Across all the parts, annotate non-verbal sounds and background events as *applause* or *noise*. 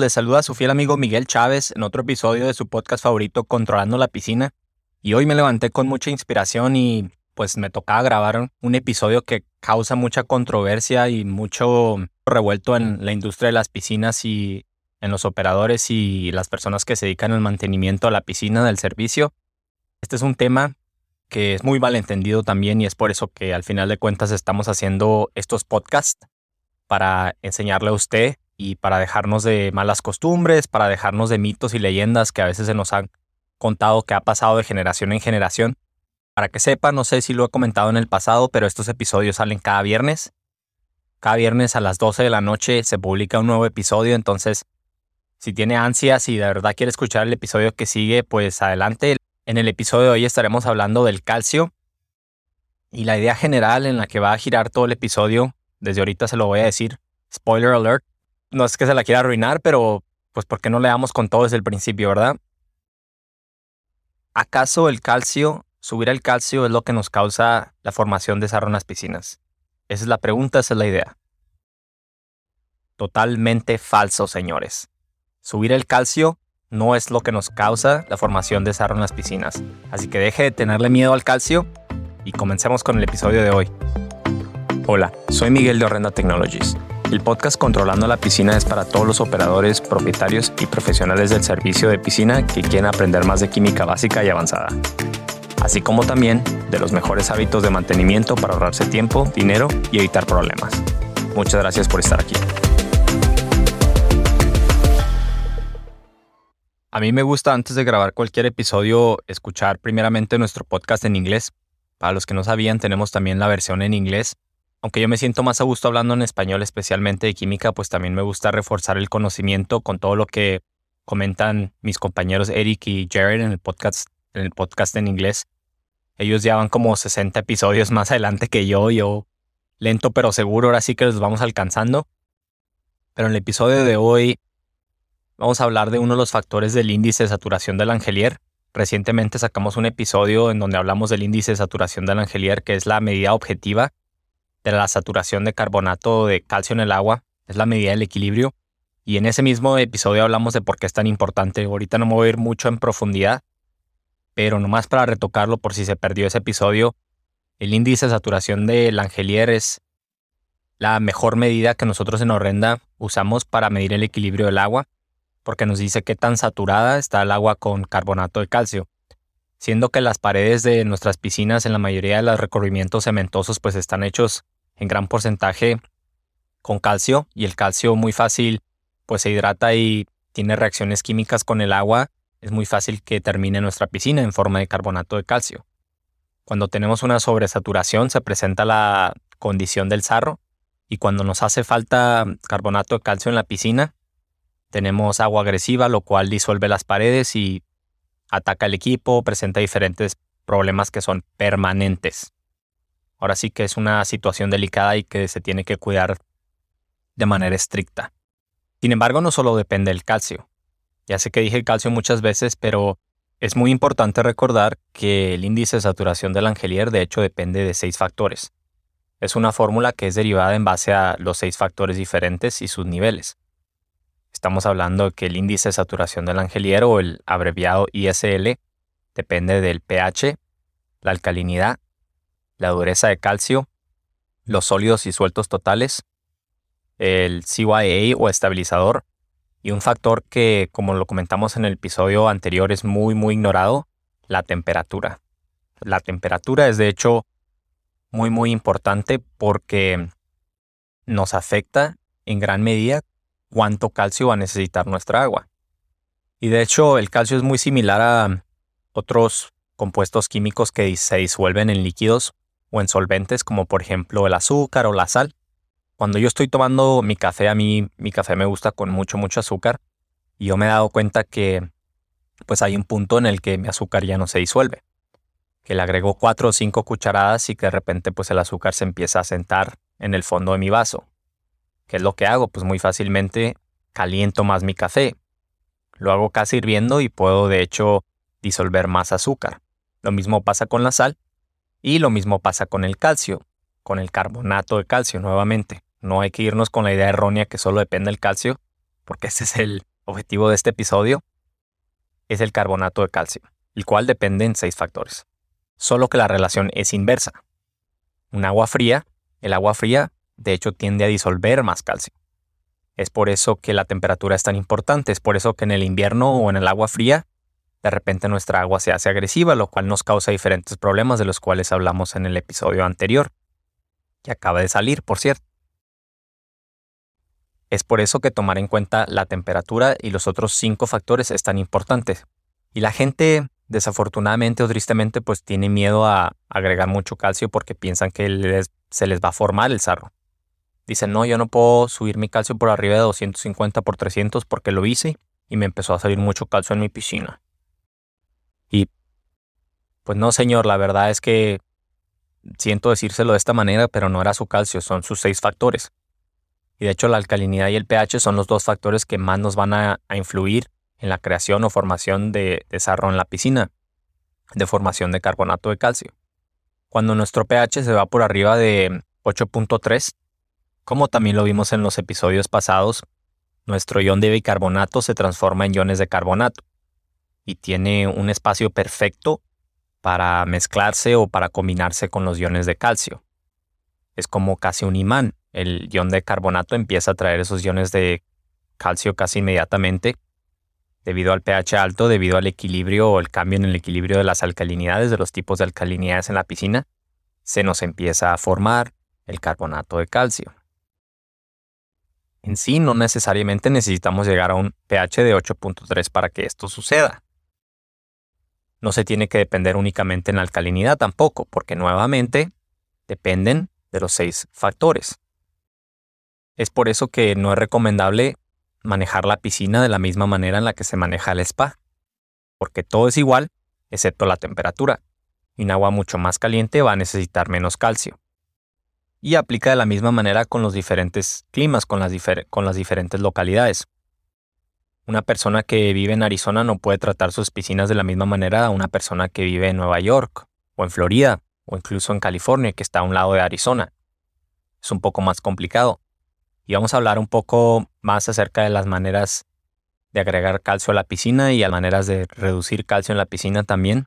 Les saluda a su fiel amigo Miguel Chávez en otro episodio de su podcast favorito Controlando la Piscina. Y hoy me levanté con mucha inspiración y pues me tocaba grabar un episodio que causa mucha controversia y mucho revuelto en la industria de las piscinas y en los operadores y las personas que se dedican al mantenimiento a la piscina del servicio. Este es un tema que es muy malentendido también y es por eso que al final de cuentas estamos haciendo estos podcasts para enseñarle a usted y para dejarnos de malas costumbres, para dejarnos de mitos y leyendas que a veces se nos han contado que ha pasado de generación en generación. Para que sepa, no sé si lo he comentado en el pasado, pero estos episodios salen cada viernes. Cada viernes a las 12 de la noche se publica un nuevo episodio, entonces si tiene ansias y de verdad quiere escuchar el episodio que sigue, pues adelante. En el episodio de hoy estaremos hablando del calcio y la idea general en la que va a girar todo el episodio, desde ahorita se lo voy a decir, spoiler alert, no es que se la quiera arruinar, pero pues ¿por qué no le damos con todo desde el principio, verdad? ¿Acaso el calcio, subir el calcio es lo que nos causa la formación de sarro en las piscinas? Esa es la pregunta, esa es la idea. Totalmente falso, señores. Subir el calcio no es lo que nos causa la formación de sarro en las piscinas. Así que deje de tenerle miedo al calcio y comencemos con el episodio de hoy. Hola, soy Miguel de Horrenda Technologies el podcast Controlando la Piscina es para todos los operadores, propietarios y profesionales del servicio de piscina que quieren aprender más de química básica y avanzada, así como también de los mejores hábitos de mantenimiento para ahorrarse tiempo, dinero y evitar problemas. Muchas gracias por estar aquí. A mí me gusta antes de grabar cualquier episodio escuchar primeramente nuestro podcast en inglés. Para los que no sabían, tenemos también la versión en inglés aunque yo me siento más a gusto hablando en español, especialmente de química, pues también me gusta reforzar el conocimiento con todo lo que comentan mis compañeros Eric y Jared en el podcast en, el podcast en inglés. Ellos ya van como 60 episodios *laughs* más adelante que yo, yo lento pero seguro, ahora sí que los vamos alcanzando. Pero en el episodio de hoy vamos a hablar de uno de los factores del índice de saturación del Angelier. Recientemente sacamos un episodio en donde hablamos del índice de saturación del Angelier, que es la medida objetiva de la saturación de carbonato de calcio en el agua, es la medida del equilibrio. Y en ese mismo episodio hablamos de por qué es tan importante. Ahorita no me voy a ir mucho en profundidad, pero nomás para retocarlo por si se perdió ese episodio, el índice de saturación del Angelier es la mejor medida que nosotros en Horrenda usamos para medir el equilibrio del agua, porque nos dice qué tan saturada está el agua con carbonato de calcio siendo que las paredes de nuestras piscinas en la mayoría de los recubrimientos cementosos pues están hechos en gran porcentaje con calcio y el calcio muy fácil pues se hidrata y tiene reacciones químicas con el agua, es muy fácil que termine nuestra piscina en forma de carbonato de calcio. Cuando tenemos una sobresaturación se presenta la condición del sarro y cuando nos hace falta carbonato de calcio en la piscina, tenemos agua agresiva, lo cual disuelve las paredes y ataca el equipo, presenta diferentes problemas que son permanentes. Ahora sí que es una situación delicada y que se tiene que cuidar de manera estricta. Sin embargo, no solo depende del calcio. Ya sé que dije calcio muchas veces, pero es muy importante recordar que el índice de saturación del Angelier de hecho depende de seis factores. Es una fórmula que es derivada en base a los seis factores diferentes y sus niveles. Estamos hablando que el índice de saturación del Angelier o el abreviado ISL depende del pH, la alcalinidad, la dureza de calcio, los sólidos y sueltos totales, el CYA o estabilizador y un factor que, como lo comentamos en el episodio anterior, es muy, muy ignorado, la temperatura. La temperatura es de hecho muy, muy importante porque nos afecta en gran medida cuánto calcio va a necesitar nuestra agua. Y de hecho el calcio es muy similar a otros compuestos químicos que se disuelven en líquidos o en solventes como por ejemplo el azúcar o la sal. Cuando yo estoy tomando mi café, a mí mi café me gusta con mucho, mucho azúcar y yo me he dado cuenta que pues hay un punto en el que mi azúcar ya no se disuelve. Que le agrego cuatro o cinco cucharadas y que de repente pues el azúcar se empieza a sentar en el fondo de mi vaso. ¿Qué es lo que hago? Pues muy fácilmente caliento más mi café. Lo hago casi hirviendo y puedo de hecho disolver más azúcar. Lo mismo pasa con la sal y lo mismo pasa con el calcio, con el carbonato de calcio nuevamente. No hay que irnos con la idea errónea que solo depende del calcio, porque ese es el objetivo de este episodio es el carbonato de calcio, el cual depende en seis factores. Solo que la relación es inversa. Un agua fría, el agua fría de hecho tiende a disolver más calcio. Es por eso que la temperatura es tan importante, es por eso que en el invierno o en el agua fría, de repente nuestra agua se hace agresiva, lo cual nos causa diferentes problemas de los cuales hablamos en el episodio anterior, que acaba de salir, por cierto. Es por eso que tomar en cuenta la temperatura y los otros cinco factores es tan importante. Y la gente, desafortunadamente o tristemente, pues tiene miedo a agregar mucho calcio porque piensan que se les va a formar el sarro. Dicen, no, yo no puedo subir mi calcio por arriba de 250 por 300 porque lo hice y me empezó a salir mucho calcio en mi piscina. Y pues no, señor, la verdad es que siento decírselo de esta manera, pero no era su calcio, son sus seis factores. Y de hecho la alcalinidad y el pH son los dos factores que más nos van a, influir en la creación o formación de, de sarro en la piscina, de formación de carbonato de calcio. Cuando nuestro pH se va por arriba de 8.3, como también lo vimos en los episodios pasados, nuestro ion de bicarbonato se transforma en iones de carbonato y tiene un espacio perfecto para mezclarse o para combinarse con los iones de calcio. Es como casi un imán el ion de carbonato empieza a traer esos iones de calcio casi inmediatamente debido al pH alto, debido al equilibrio o el cambio en el equilibrio de las alcalinidades, de los tipos de alcalinidades en la piscina, se nos empieza a formar el carbonato de calcio. En sí, no necesariamente necesitamos llegar a un pH de 8.3 para que esto suceda. No se tiene que depender únicamente en la alcalinidad tampoco, porque nuevamente dependen de los seis factores. Es por eso que no es recomendable manejar la piscina de la misma manera en la que se maneja el spa, porque todo es igual, excepto la temperatura, y un agua mucho más caliente va a necesitar menos calcio. Y aplica de la misma manera con los diferentes climas, con las, diferentes localidades. Una persona que vive en Arizona no puede tratar sus piscinas de la misma manera a una persona que vive en Nueva York, o en Florida, o incluso en California, que está a un lado de Arizona. Es un poco más complicado y vamos a hablar un poco más acerca de las maneras de agregar calcio a la piscina y las maneras de reducir calcio en la piscina también.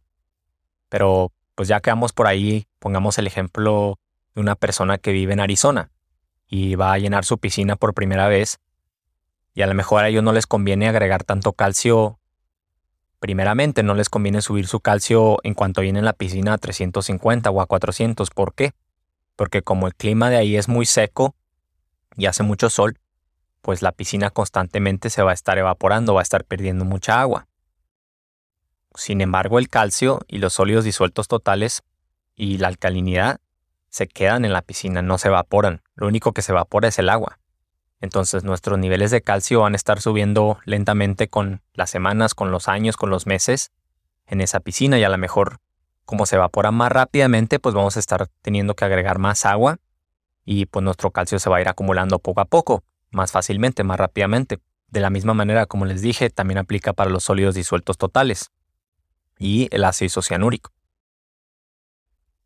Pero pues ya que vamos por ahí, pongamos el ejemplo de una persona que vive en Arizona y va a llenar su piscina por primera vez y a lo mejor a ellos no les conviene agregar tanto calcio primeramente, no les conviene subir su calcio en cuanto viene en la piscina a 350 o a 400. ¿Por qué? Porque como el clima de ahí es muy seco, y hace mucho sol, pues la piscina constantemente se va a estar evaporando, va a estar perdiendo mucha agua. Sin embargo, el calcio y los sólidos disueltos totales y la alcalinidad se quedan en la piscina, no se evaporan. Lo único que se evapora es el agua. Entonces nuestros niveles de calcio van a estar subiendo lentamente con las semanas, con los años, con los meses en esa piscina y a lo mejor como se evapora más rápidamente, pues vamos a estar teniendo que agregar más agua y pues nuestro calcio se va a ir acumulando poco a poco, más fácilmente, más rápidamente. De la misma manera, como les dije, también aplica para los sólidos disueltos totales y el ácido isocianúrico.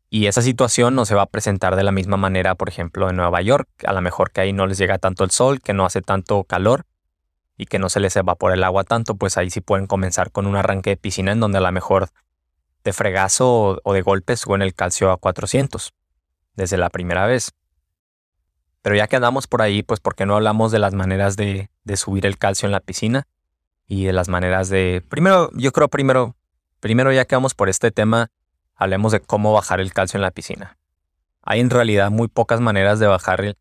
Y esa situación no se va a presentar de la misma manera, por ejemplo, en Nueva York. A lo mejor que ahí no les llega tanto el sol, que no hace tanto calor y que no se les evapora el agua tanto, pues ahí sí pueden comenzar con un arranque de piscina en donde a lo mejor de fregazo o de golpe suben el calcio a 400 desde la primera vez. Pero ya que andamos por ahí, pues ¿por qué no hablamos de las maneras de, subir el calcio en la piscina? Y de las maneras de... Primero, yo creo primero, primero ya que vamos por este tema, hablemos de cómo bajar el calcio en la piscina. Hay en realidad muy pocas maneras de bajar el,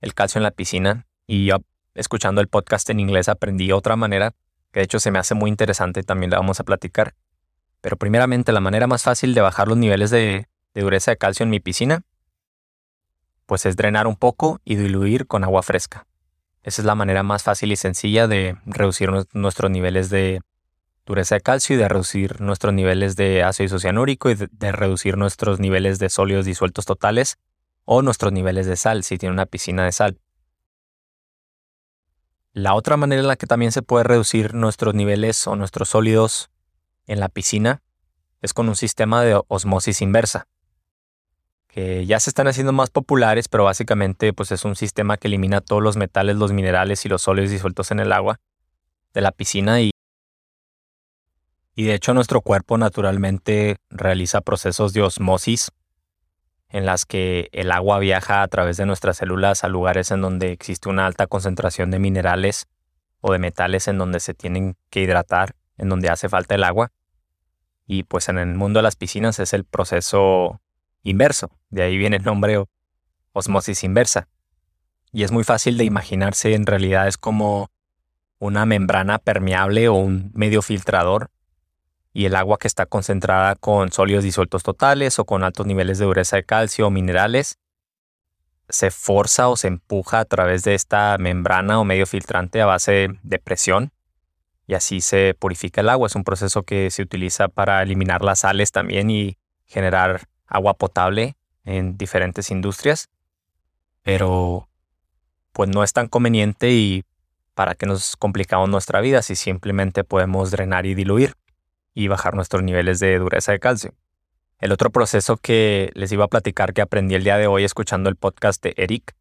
el calcio en la piscina y yo escuchando el podcast en inglés aprendí otra manera que de hecho se me hace muy interesante, también la vamos a platicar. Pero primeramente la manera más fácil de bajar los niveles de, de dureza de calcio en mi piscina pues es drenar un poco y diluir con agua fresca. Esa es la manera más fácil y sencilla de reducir nuestros niveles de dureza de calcio y de reducir nuestros niveles de ácido isocianúrico y de, reducir nuestros niveles de sólidos disueltos totales o nuestros niveles de sal si tiene una piscina de sal. La otra manera en la que también se puede reducir nuestros niveles o nuestros sólidos en la piscina es con un sistema de osmosis inversa que ya se están haciendo más populares, pero básicamente pues es un sistema que elimina todos los metales, los minerales y los sólidos disueltos en el agua de la piscina y, y de hecho nuestro cuerpo naturalmente realiza procesos de osmosis en las que el agua viaja a través de nuestras células a lugares en donde existe una alta concentración de minerales o de metales en donde se tienen que hidratar, en donde hace falta el agua. Y pues en el mundo de las piscinas es el proceso inverso, de ahí viene el nombre osmosis inversa. Y es muy fácil de imaginarse, en realidad es como una membrana permeable o un medio filtrador y el agua que está concentrada con sólidos disueltos totales o con altos niveles de dureza de calcio o minerales se forza o se empuja a través de esta membrana o medio filtrante a base de presión y así se purifica el agua. Es un proceso que se utiliza para eliminar las sales también y generar agua potable en diferentes industrias, pero pues no es tan conveniente y para que nos complicamos nuestra vida si simplemente podemos drenar y diluir y bajar nuestros niveles de dureza de calcio. El otro proceso que les iba a platicar que aprendí el día de hoy escuchando el podcast de Eric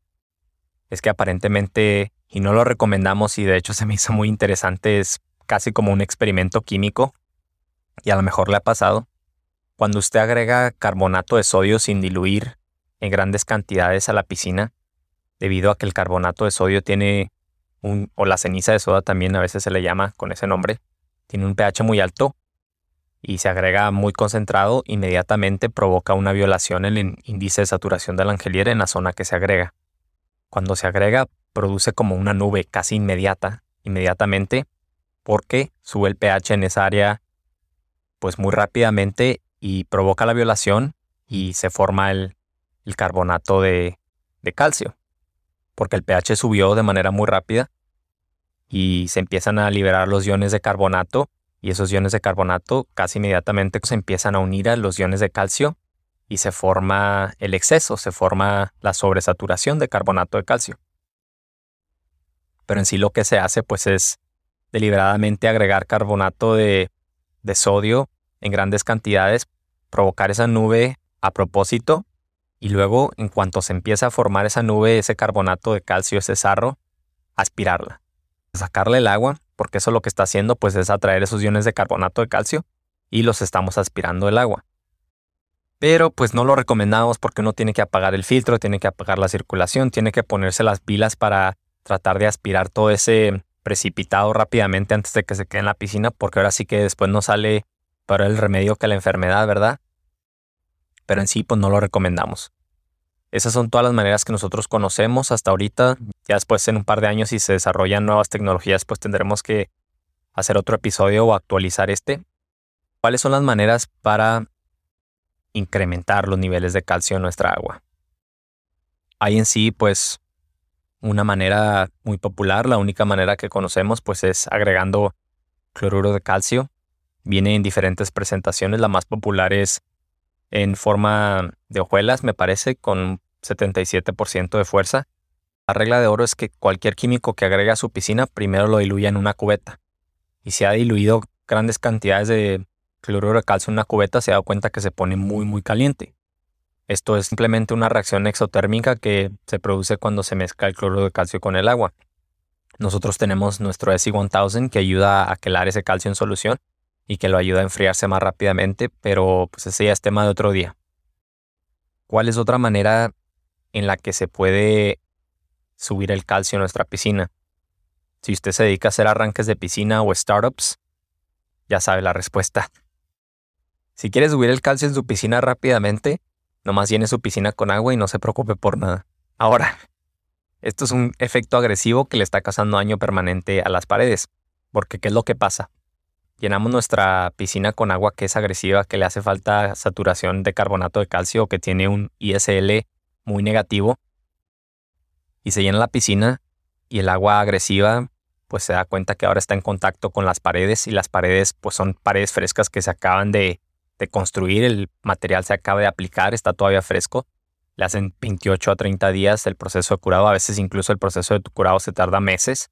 es que aparentemente, y no lo recomendamos y de hecho se me hizo muy interesante, es casi como un experimento químico y a lo mejor le ha pasado. Cuando usted agrega carbonato de sodio sin diluir en grandes cantidades a la piscina, debido a que el carbonato de sodio tiene un, o la ceniza de soda también a veces se le llama con ese nombre, tiene un pH muy alto, y se agrega muy concentrado, inmediatamente provoca una violación en el índice de saturación de la angeliera en la zona que se agrega. Cuando se agrega, produce como una nube casi inmediata, inmediatamente, porque sube el pH en esa área pues muy rápidamente y provoca la violación y se forma el, carbonato de calcio, porque el pH subió de manera muy rápida y se empiezan a liberar los iones de carbonato y esos iones de carbonato casi inmediatamente se empiezan a unir a los iones de calcio y se forma el exceso, se forma la sobresaturación de carbonato de calcio. Pero en sí lo que se hace pues es deliberadamente agregar carbonato de, de sodio en grandes cantidades, provocar esa nube a propósito y luego en cuanto se empieza a formar esa nube, ese carbonato de calcio, ese sarro, aspirarla, sacarle el agua porque eso lo que está haciendo pues es atraer esos iones de carbonato de calcio y los estamos aspirando el agua. Pero pues no lo recomendamos porque uno tiene que apagar el filtro, tiene que apagar la circulación, tiene que ponerse las pilas para tratar de aspirar todo ese precipitado rápidamente antes de que se quede en la piscina, porque ahora sí que después no sale para el remedio que la enfermedad, ¿verdad? Pero en sí pues no lo recomendamos. Esas son todas las maneras que nosotros conocemos hasta ahorita. Ya después en un par de años si se desarrollan nuevas tecnologías, pues tendremos que hacer otro episodio o actualizar este. ¿Cuáles son las maneras para incrementar los niveles de calcio en nuestra agua? Hay en sí, pues, una manera muy popular, la única manera que conocemos, pues es agregando cloruro de calcio. Viene en diferentes presentaciones, la más popular es en forma de hojuelas, me parece, con 77% de fuerza. La regla de oro es que cualquier químico que agregue a su piscina primero lo diluya en una cubeta. Y si ha diluido grandes cantidades de cloruro de calcio en una cubeta, se da cuenta que se pone muy muy caliente. Esto es simplemente una reacción exotérmica que se produce cuando se mezcla el cloruro de calcio con el agua. Nosotros tenemos nuestro SI1000 que ayuda a quelar ese calcio en solución y que lo ayuda a enfriarse más rápidamente, pero pues ese ya es tema de otro día. ¿Cuál es otra manera en la que se puede subir el calcio en nuestra piscina? Si usted se dedica a hacer arranques de piscina o startups, ya sabe la respuesta. Si quiere subir el calcio en su piscina rápidamente, nomás llene su piscina con agua y no se preocupe por nada. Ahora, esto es un efecto agresivo que le está causando daño permanente a las paredes, porque ¿qué es lo que pasa? llenamos nuestra piscina con agua que es agresiva, que le hace falta saturación de carbonato de calcio, que tiene un ISL muy negativo, y se llena la piscina y el agua agresiva pues se da cuenta que ahora está en contacto con las paredes y las paredes pues son paredes frescas que se acaban de, de construir, el material se acaba de aplicar, está todavía fresco, le hacen 28 a 30 días el proceso de curado, a veces incluso el proceso de curado se tarda meses.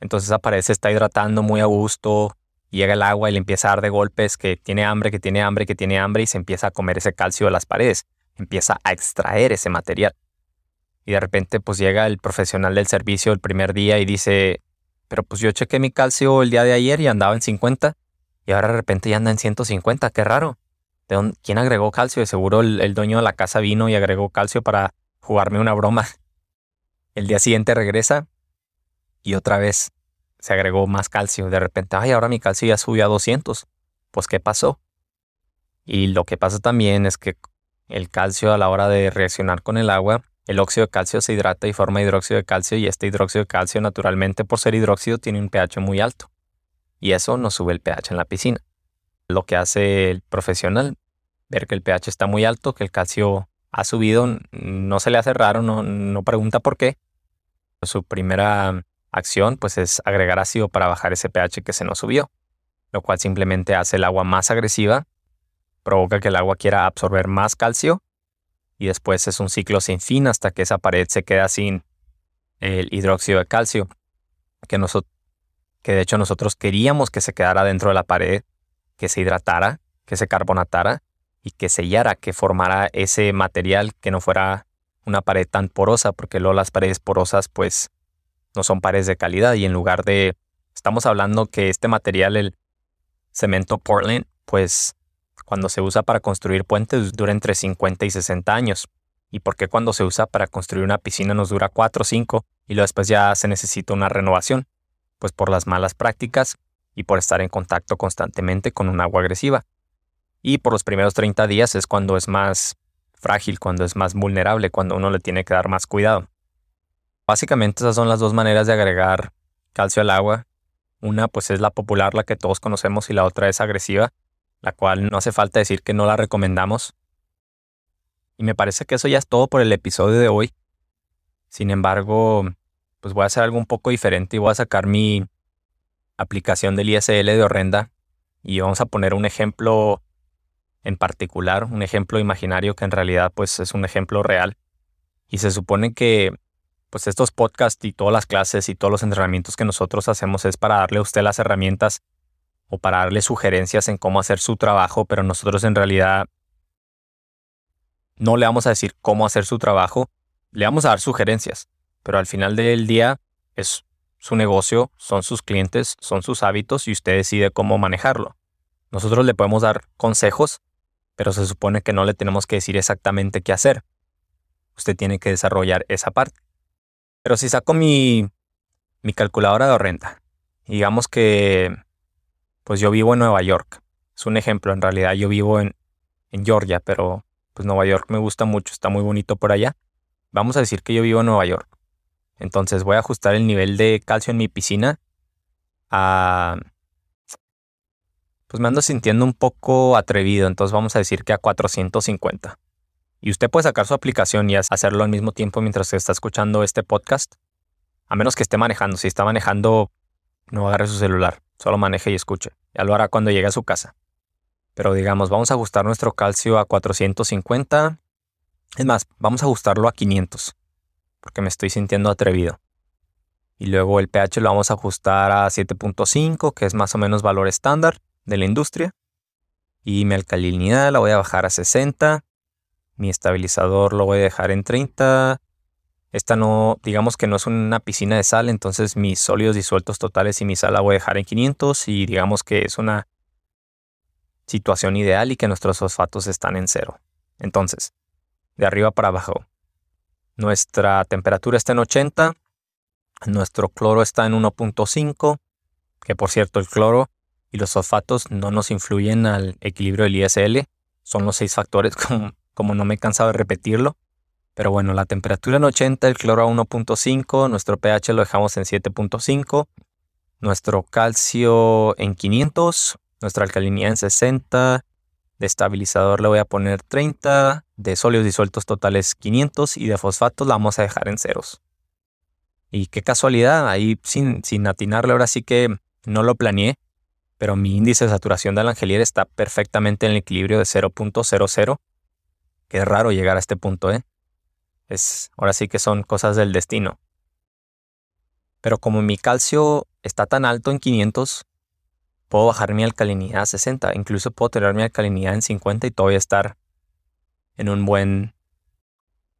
Entonces esa pared se está hidratando muy a gusto, llega el agua y le empieza a dar de golpes que tiene hambre, que tiene hambre, que tiene hambre y se empieza a comer ese calcio de las paredes, empieza a extraer ese material. Y de repente pues llega el profesional del servicio el primer día y dice, Pero pues yo chequé mi calcio el día de ayer y andaba en 50 y ahora de repente ya anda en 150, qué raro. ¿De dónde, ¿Quién agregó calcio? De seguro el, el dueño de la casa vino y agregó calcio para jugarme una broma. *laughs* El día siguiente regresa y otra vez se agregó más calcio. De repente, ay, ahora mi calcio ya subió a 200. Pues, ¿qué pasó? Y lo que pasa también es que el calcio a la hora de reaccionar con el agua, el óxido de calcio se hidrata y forma hidróxido de calcio y este hidróxido de calcio naturalmente por ser hidróxido tiene un pH muy alto. Y eso nos sube el pH en la piscina. Lo que hace el profesional, ver que el pH está muy alto, que el calcio ha subido, no se le hace raro, no, no pregunta por qué. Su primera acción pues es agregar ácido para bajar ese pH que se nos subió, lo cual simplemente hace el agua más agresiva, provoca que el agua quiera absorber más calcio y después es un ciclo sin fin hasta que esa pared se queda sin el hidróxido de calcio, que, que de hecho nosotros queríamos que se quedara dentro de la pared, que se hidratara, que se carbonatara y que sellara, que formara ese material que no fuera una pared tan porosa, porque luego las paredes porosas pues no son paredes de calidad y en lugar de, estamos hablando que este material, el cemento Portland, pues cuando se usa para construir puentes dura entre 50 y 60 años. ¿Y por qué cuando se usa para construir una piscina nos dura 4 o 5 y luego después ya se necesita una renovación? Pues por las malas prácticas y por estar en contacto constantemente con un agua agresiva. Y por los primeros 30 días es cuando es más frágil, cuando es más vulnerable, cuando uno le tiene que dar más cuidado. Básicamente esas son las dos maneras de agregar calcio al agua. Una pues es la popular, la que todos conocemos, y la otra es agresiva, la cual no hace falta decir que no la recomendamos. Y me parece que eso ya es todo por el episodio de hoy. Sin embargo, pues voy a hacer algo un poco diferente y voy a sacar mi aplicación del ISL de Horrenda y vamos a poner un ejemplo en particular, un ejemplo imaginario que en realidad pues es un ejemplo real. Y se supone que pues estos podcasts y todas las clases y todos los entrenamientos que nosotros hacemos es para darle a usted las herramientas o para darle sugerencias en cómo hacer su trabajo, pero nosotros en realidad no le vamos a decir cómo hacer su trabajo, le vamos a dar sugerencias, pero al final del día es su negocio, son sus clientes, son sus hábitos y usted decide cómo manejarlo. Nosotros le podemos dar consejos, pero se supone que no le tenemos que decir exactamente qué hacer. Usted tiene que desarrollar esa parte. Pero si saco mi, mi calculadora de renta, digamos que pues yo vivo en Nueva York. Es un ejemplo, en realidad yo vivo en, en Georgia, pero pues Nueva York me gusta mucho, está muy bonito por allá. Vamos a decir que yo vivo en Nueva York. Entonces voy a ajustar el nivel de calcio en mi piscina a... Pues me ando sintiendo un poco atrevido, entonces vamos a decir que a 450. Y usted puede sacar su aplicación y hacerlo al mismo tiempo mientras está escuchando este podcast. A menos que esté manejando. Si está manejando, no agarre su celular. Solo maneje y escuche. Ya lo hará cuando llegue a su casa. Pero digamos, vamos a ajustar nuestro calcio a 450. Es más, vamos a ajustarlo a 500. Porque me estoy sintiendo atrevido. Y luego el pH lo vamos a ajustar a 7.5, que es más o menos valor estándar de la industria. Y mi alcalinidad la voy a bajar a 60. Mi estabilizador lo voy a dejar en 30. Esta no, digamos que no es una piscina de sal, entonces mis sólidos disueltos totales y mi sal la voy a dejar en 500 y digamos que es una situación ideal y que nuestros fosfatos están en cero. Entonces, de arriba para abajo. Nuestra temperatura está en 80, nuestro cloro está en 1.5, que por cierto el cloro y los fosfatos no nos influyen al equilibrio del ISL, son los seis factores *laughs* como como no me he cansado de repetirlo. Pero bueno, la temperatura en 80, el cloro a 1.5, nuestro pH lo dejamos en 7.5, nuestro calcio en 500, nuestra alcalinidad en 60, de estabilizador le voy a poner 30, de sólidos disueltos totales 500 y de fosfatos la vamos a dejar en ceros. Y qué casualidad, ahí sin, sin atinarle ahora sí que no lo planeé, pero mi índice de saturación del angelier está perfectamente en el equilibrio de 0.00 Qué raro llegar a este punto, ¿eh? Es, ahora sí que son cosas del destino. Pero como mi calcio está tan alto en 500, puedo bajar mi alcalinidad a 60. Incluso puedo tener mi alcalinidad en 50 y todavía estar en un buen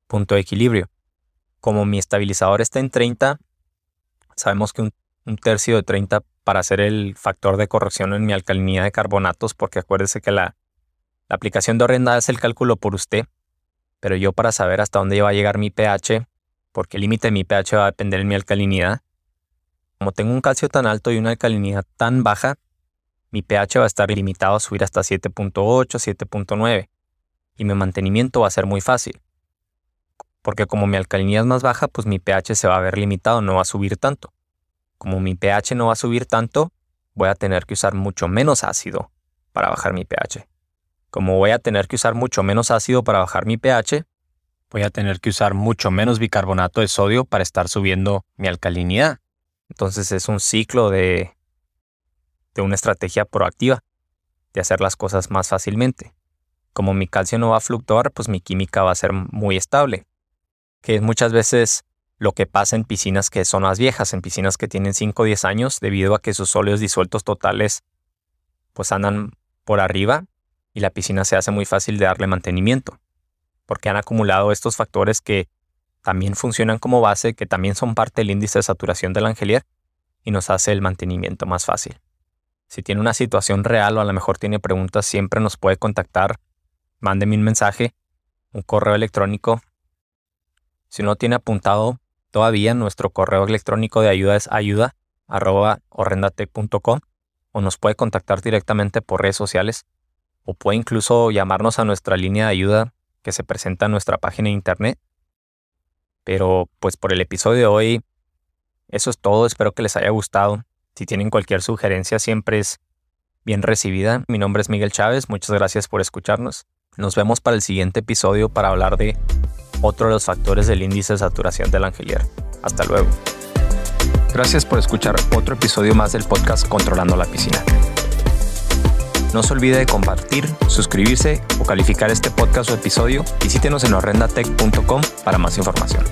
punto de equilibrio. Como mi estabilizador está en 30, sabemos que un tercio de 30 para hacer el factor de corrección en mi alcalinidad de carbonatos, porque acuérdese que la, la aplicación de horrenda hace el cálculo por usted, pero yo para saber hasta dónde va a llegar mi pH, porque el límite de mi pH va a depender de mi alcalinidad, como tengo un calcio tan alto y una alcalinidad tan baja, mi pH va a estar limitado a subir hasta 7.8, 7.9 y mi mantenimiento va a ser muy fácil. Porque como mi alcalinidad es más baja, pues mi pH se va a ver limitado, no va a subir tanto. Como mi pH no va a subir tanto, voy a tener que usar mucho menos ácido para bajar mi pH. Como voy a tener que usar mucho menos ácido para bajar mi pH, voy a tener que usar mucho menos bicarbonato de sodio para estar subiendo mi alcalinidad. Entonces es un ciclo de, de una estrategia proactiva, de hacer las cosas más fácilmente. Como mi calcio no va a fluctuar, pues mi química va a ser muy estable, que es muchas veces lo que pasa en piscinas que son más viejas, en piscinas que tienen 5 o 10 años, debido a que sus óleos disueltos totales pues andan por arriba y la piscina se hace muy fácil de darle mantenimiento, porque han acumulado estos factores que también funcionan como base, que también son parte del índice de saturación del angelier y nos hace el mantenimiento más fácil. Si tiene una situación real o a lo mejor tiene preguntas, siempre nos puede contactar. Mándeme un mensaje, un correo electrónico. Si no tiene apuntado todavía, nuestro correo electrónico de ayuda es ayuda o nos puede contactar directamente por redes sociales o puede incluso llamarnos a nuestra línea de ayuda que se presenta en nuestra página de internet pero pues por el episodio de hoy, eso es todo. Espero que les haya gustado. Si tienen cualquier sugerencia, siempre es bien recibida. Mi nombre es Miguel Chávez. Muchas gracias por escucharnos. Nos vemos para el siguiente episodio para hablar de otro de los factores del índice de saturación del angelier. Hasta luego. Gracias por escuchar otro episodio más del podcast Controlando la Piscina. No se olvide de compartir, suscribirse o calificar este podcast o episodio. Visítenos en horrendatech.com para más información.